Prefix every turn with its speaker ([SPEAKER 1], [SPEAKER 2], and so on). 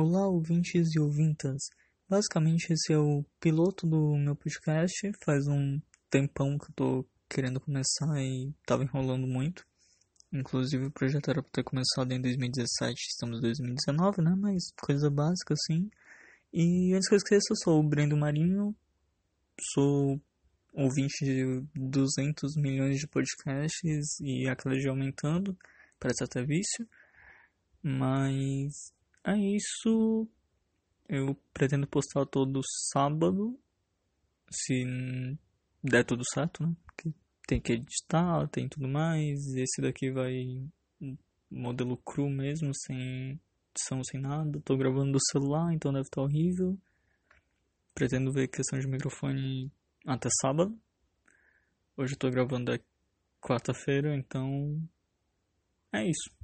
[SPEAKER 1] Olá, ouvintes e ouvintas. Basicamente, esse é o piloto do meu podcast. Faz um tempão que eu tô querendo começar e tava enrolando muito. Inclusive, o projeto era pra ter começado em 2017, estamos em 2019, né? Mas coisa básica assim. E antes que eu esqueça, eu sou o Brendo Marinho, sou ouvinte de 200 milhões de podcasts e a cada dia aumentando, parece até vício. Mas é isso. Eu pretendo postar todo sábado. Se der tudo certo, né? Porque tem que editar, tem tudo mais. Esse daqui vai modelo cru mesmo, sem edição, sem nada. Tô gravando do celular, então deve estar horrível. Pretendo ver questão de microfone até sábado. Hoje eu tô gravando é quarta-feira, então é isso.